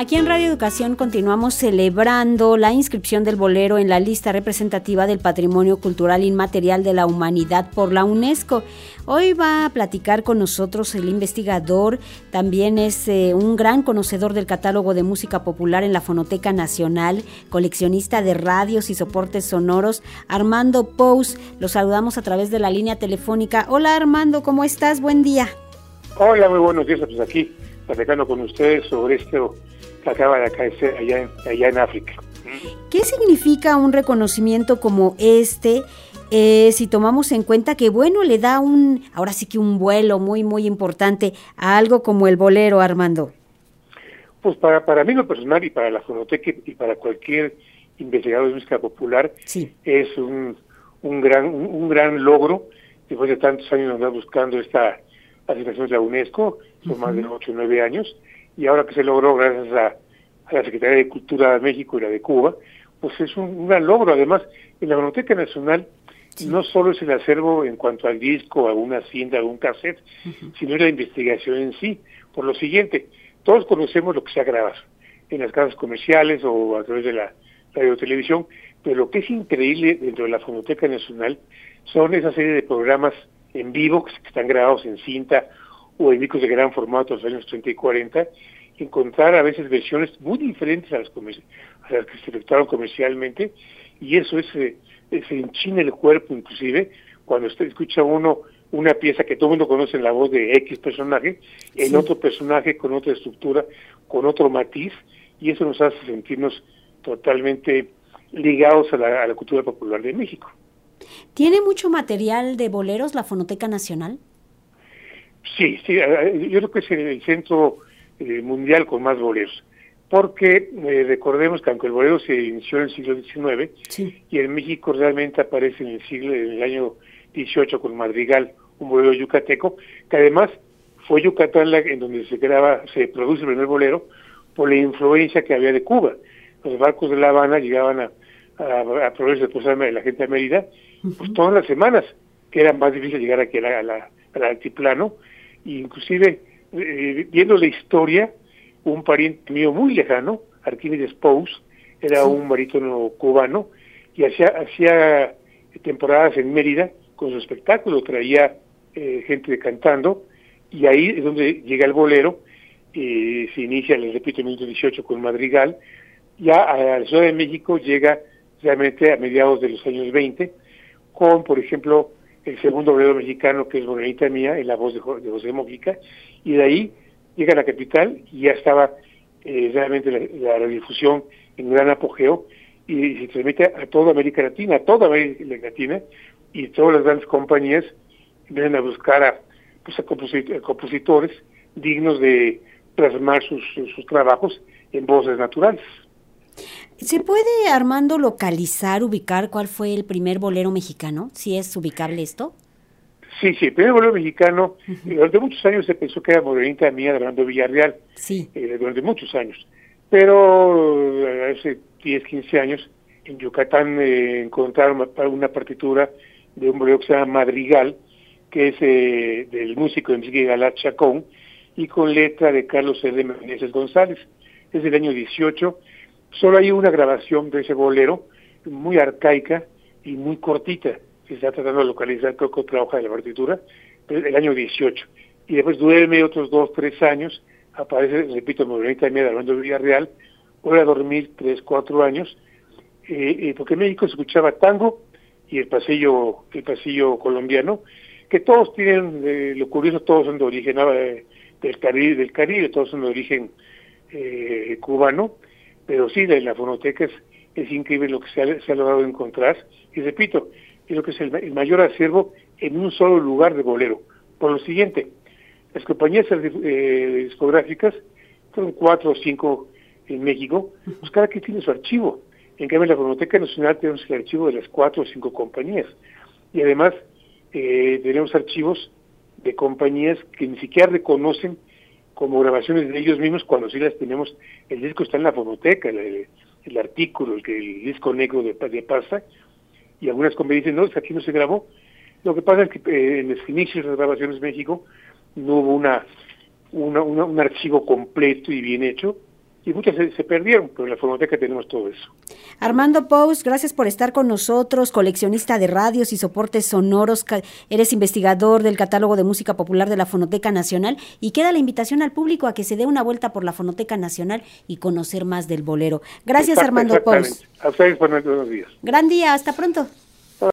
Aquí en Radio Educación continuamos celebrando la inscripción del bolero en la lista representativa del Patrimonio Cultural Inmaterial de la Humanidad por la UNESCO. Hoy va a platicar con nosotros el investigador, también es eh, un gran conocedor del catálogo de música popular en la Fonoteca Nacional, coleccionista de radios y soportes sonoros, Armando Pous. Lo saludamos a través de la línea telefónica. Hola Armando, ¿cómo estás? Buen día. Hola, muy buenos días. Pues aquí platicando con ustedes sobre esto que acaba de acaecer allá en, allá en África. ¿Qué significa un reconocimiento como este? Eh, si tomamos en cuenta que, bueno, le da un, ahora sí que un vuelo muy, muy importante a algo como el bolero, Armando. Pues para, para mí lo personal y para la Fonoteca y para cualquier investigador de música popular sí. es un, un, gran, un, gran logro después de tantos años andar buscando esta asignación de la UNESCO, son uh -huh. más de 8 o 9 años, y ahora que se logró gracias a, a, la Secretaría de Cultura de México y la de Cuba, pues es un, un gran logro. Además, en la Biblioteca Nacional sí. no solo es el acervo en cuanto al disco, a una cinta, a un cassette, uh -huh. sino la investigación en sí. Por lo siguiente, todos conocemos lo que se ha grabado en las casas comerciales o a través de la radio televisión, pero lo que es increíble dentro de la Fonoteca Nacional son esa serie de programas en vivo que están grabados en cinta o en discos de gran formato de los años 30 y 40, encontrar a veces versiones muy diferentes a las, a las que se efectuaron comercialmente, y eso es, eh, se enchina el cuerpo inclusive cuando usted escucha uno una pieza que todo el mundo conoce en la voz de X personaje, en sí. otro personaje con otra estructura, con otro matiz, y eso nos hace sentirnos totalmente ligados a la, a la cultura popular de México. ¿Tiene mucho material de boleros la Fonoteca Nacional? Sí, sí, yo creo que es el centro eh, mundial con más boleros, porque eh, recordemos que aunque el bolero se inició en el siglo XIX, sí. y en México realmente aparece en el siglo, en el año 18 con Madrigal, un bolero yucateco, que además fue Yucatán la, en donde se graba, se produce el primer bolero, por la influencia que había de Cuba. Los barcos de La Habana llegaban a, a, a proveerse de posarme de la gente de Mérida, uh -huh. pues todas las semanas, que era más difícil llegar aquí a la, a la, al altiplano, inclusive eh, viendo la historia, un pariente mío muy lejano, Arquímedes Pous, era sí. un barítono cubano, y hacía, hacía temporadas en Mérida con su espectáculo, traía eh, gente cantando, y ahí es donde llega el bolero, eh, se inicia, les repito, en 1918 con Madrigal, ya a la Ciudad de México llega realmente a mediados de los años 20, con, por ejemplo, el segundo bolero mexicano, que es Bonita Mía, en la voz de, José Mojica, y de ahí llega a la capital y ya estaba eh, realmente la, la, difusión en gran apogeo y se transmite a toda América Latina, a toda América Latina, y todas las grandes compañías vienen a buscar a, pues, a, composit a compositores dignos de plasmar sus trabajos en voces naturales. ¿Se puede, Armando, localizar, ubicar cuál fue el primer bolero mexicano? ¿Si es ubicable esto? Sí, sí, el primer bolero mexicano, uh -huh. durante muchos años se pensó que era Morenita Mía de Armando Villarreal, sí. eh, durante muchos años, pero eh, hace 10, 15 años en Yucatán eh, encontraron una partitura de un bolero que se llama Madrigal, que es eh, del músico Enrique Galat Chacón, y con letra de Carlos R. Meneses González. Es del año 18, Solo hay una grabación de ese bolero, muy arcaica y muy cortita. Se está tratando de localizar, creo que otra hoja de la partitura, el año 18. Y después duerme otros dos, tres años, aparece, repito, Morenita Mía de Armando Villarreal, vuelve a dormir tres, cuatro años, eh, eh, porque en México se escuchaba tango y el pasillo, el pasillo colombiano, que todos tienen, eh, lo curioso, todos son de origen eh, del Caribe, del Caribe, todos son de origen eh, cubano, pero sí, en la fonoteca es, es increíble lo que se ha, logrado encontrar, y repito, lo que es el, el, mayor acervo en un solo lugar de bolero. Por lo siguiente, las compañías eh, discográficas, fueron cuatro o cinco en México, pues cada quien tiene su archivo. En cambio, en la Fonoteca Nacional tenemos el archivo de las cuatro o cinco compañías. Y además, eh, tenemos archivos de compañías que ni siquiera reconocen como grabaciones de ellos mismos cuando sí las tenemos, el disco está en la fonoteca, el, artículo, el, el, disco negro de, de pasta, y algunas compañías dicen, no, aquí no se grabó. Lo que pasa es que eh, en los inicios de grabaciones México no hubo una, una, una, un archivo completo y bien hecho, y muchas se, perdieron, pero en la fonoteca tenemos todo eso. Armando Pous, gracias por estar con nosotros, coleccionista de radios y soportes sonoros, eres investigador del catálogo de música popular de la Fonoteca Nacional y queda la invitación al público a que se dé una vuelta por la Fonoteca Nacional y conocer más del bolero. Gracias Armando Pous. A ustedes buenos días. Gran día, hasta pronto.